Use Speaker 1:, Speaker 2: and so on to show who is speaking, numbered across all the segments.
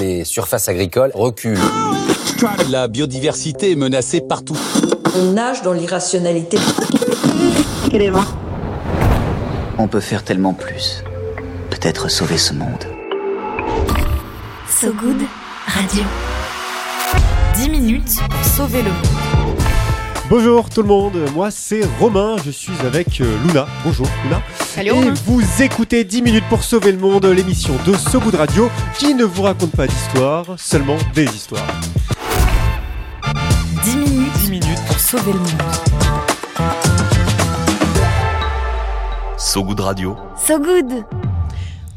Speaker 1: Les surfaces agricoles reculent.
Speaker 2: La biodiversité est menacée partout.
Speaker 3: On nage dans l'irrationalité.
Speaker 4: On peut faire tellement plus. Peut-être sauver ce monde.
Speaker 5: So Good Radio. 10 minutes pour sauver le monde.
Speaker 6: Bonjour tout le monde, moi c'est Romain, je suis avec euh, Luna. Bonjour Luna.
Speaker 7: Salut
Speaker 6: Et
Speaker 7: Romain.
Speaker 6: vous écoutez 10 minutes pour sauver le monde, l'émission de So Good Radio qui ne vous raconte pas d'histoire, seulement des histoires.
Speaker 5: 10 minutes,
Speaker 6: 10 minutes
Speaker 5: pour sauver le monde.
Speaker 2: So Good Radio.
Speaker 5: So Good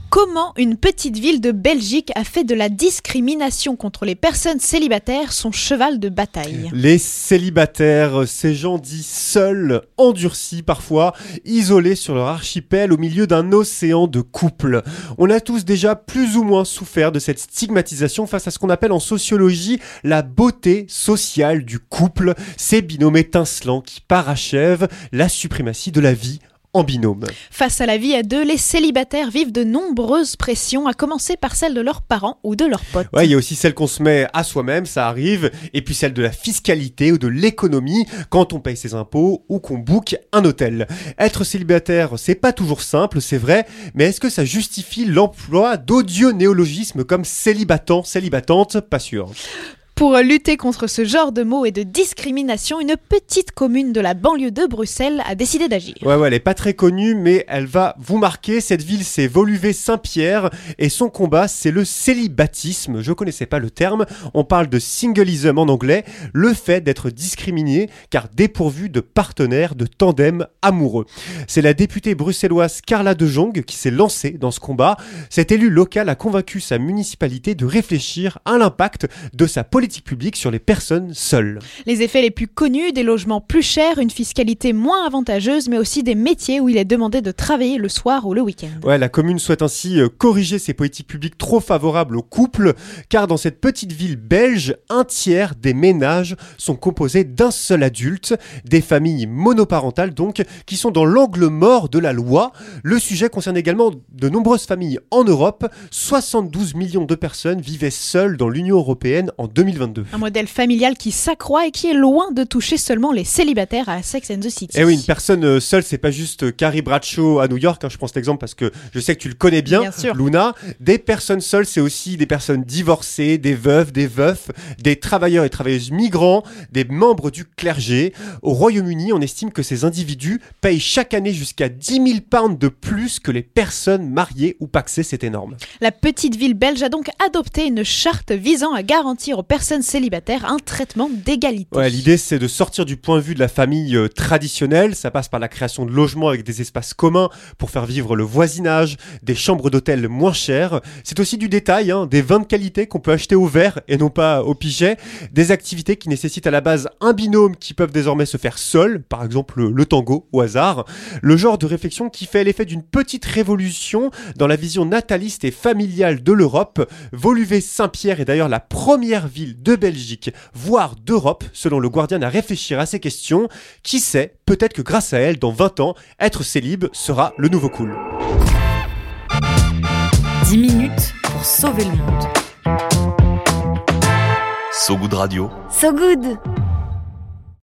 Speaker 7: Comment une petite ville de Belgique a fait de la discrimination contre les personnes célibataires son cheval de bataille
Speaker 6: Les célibataires, ces gens dits seuls, endurcis parfois, isolés sur leur archipel au milieu d'un océan de couples. On a tous déjà plus ou moins souffert de cette stigmatisation face à ce qu'on appelle en sociologie la beauté sociale du couple, ces binômes étincelants qui parachèvent la suprématie de la vie en binôme.
Speaker 7: Face à la vie à deux, les célibataires vivent de nombreuses pressions, à commencer par celle de leurs parents ou de leurs potes.
Speaker 6: Ouais, il y a aussi celle qu'on se met à soi-même, ça arrive, et puis celle de la fiscalité ou de l'économie quand on paye ses impôts ou qu'on book un hôtel. Être célibataire, c'est pas toujours simple, c'est vrai, mais est-ce que ça justifie l'emploi d'odieux néologismes comme célibatant, célibatante? Pas sûr.
Speaker 7: Pour lutter contre ce genre de mots et de discrimination, une petite commune de la banlieue de Bruxelles a décidé d'agir.
Speaker 6: Ouais, ouais, elle est pas très connue, mais elle va vous marquer. Cette ville, c'est Voluvé-Saint-Pierre, et son combat, c'est le célibatisme. Je connaissais pas le terme. On parle de singleism en anglais, le fait d'être discriminé car dépourvu de partenaires, de tandem amoureux. C'est la députée bruxelloise Carla De Jong qui s'est lancée dans ce combat. Cet élu local a convaincu sa municipalité de réfléchir à l'impact de sa politique publique sur les personnes seules.
Speaker 7: Les effets les plus connus, des logements plus chers, une fiscalité moins avantageuse, mais aussi des métiers où il est demandé de travailler le soir ou le week-end.
Speaker 6: Ouais, la commune souhaite ainsi euh, corriger ses politiques publiques trop favorables aux couples, car dans cette petite ville belge, un tiers des ménages sont composés d'un seul adulte, des familles monoparentales donc, qui sont dans l'angle mort de la loi. Le sujet concerne également de nombreuses familles en Europe. 72 millions de personnes vivaient seules dans l'Union européenne en 2022.
Speaker 7: Un modèle familial qui s'accroît et qui est loin de toucher seulement les célibataires à Sex and the City.
Speaker 6: Eh oui, une personne euh, seule, c'est pas juste euh, Carrie Bradshaw à New York, hein, je pense l'exemple parce que je sais que tu le connais bien,
Speaker 7: Bien sûr.
Speaker 6: Luna. Des personnes seules, c'est aussi des personnes divorcées, des veuves, des veufs, des travailleurs et travailleuses migrants, des membres du clergé. Au Royaume-Uni, on estime que ces individus payent chaque année jusqu'à 10 000 pounds de plus que les personnes mariées ou paxées, c'est énorme.
Speaker 7: La petite ville belge a donc adopté une charte visant à garantir aux personnes célibataires un traitement d'égalité.
Speaker 6: L'idée c'est de sortir du point de vue de la famille euh, traditionnelle. Ça passe par la création de logements avec des espaces communs pour faire vivre le voisinage, des chambres d'hôtel moins chères. C'est aussi du détail, hein, des vins de qualité qu'on peut acheter au verre et non pas au pichet. Des activités qui nécessitent à la base un binôme qui peuvent désormais se faire seuls, par exemple le tango au hasard. Le genre de réflexion qui fait l'effet d'une petite révolution dans la vision nataliste et familiale de l'Europe. Voluvé-Saint-Pierre est d'ailleurs la première ville de Belgique, voire d'Europe, selon le Guardian, à réfléchir à ces questions. Qui sait, peut-être que grâce à elle, dans 20 ans, être célib sera le nouveau cool.
Speaker 5: 10 minutes pour sauver le monde.
Speaker 2: So Good Radio.
Speaker 5: So Good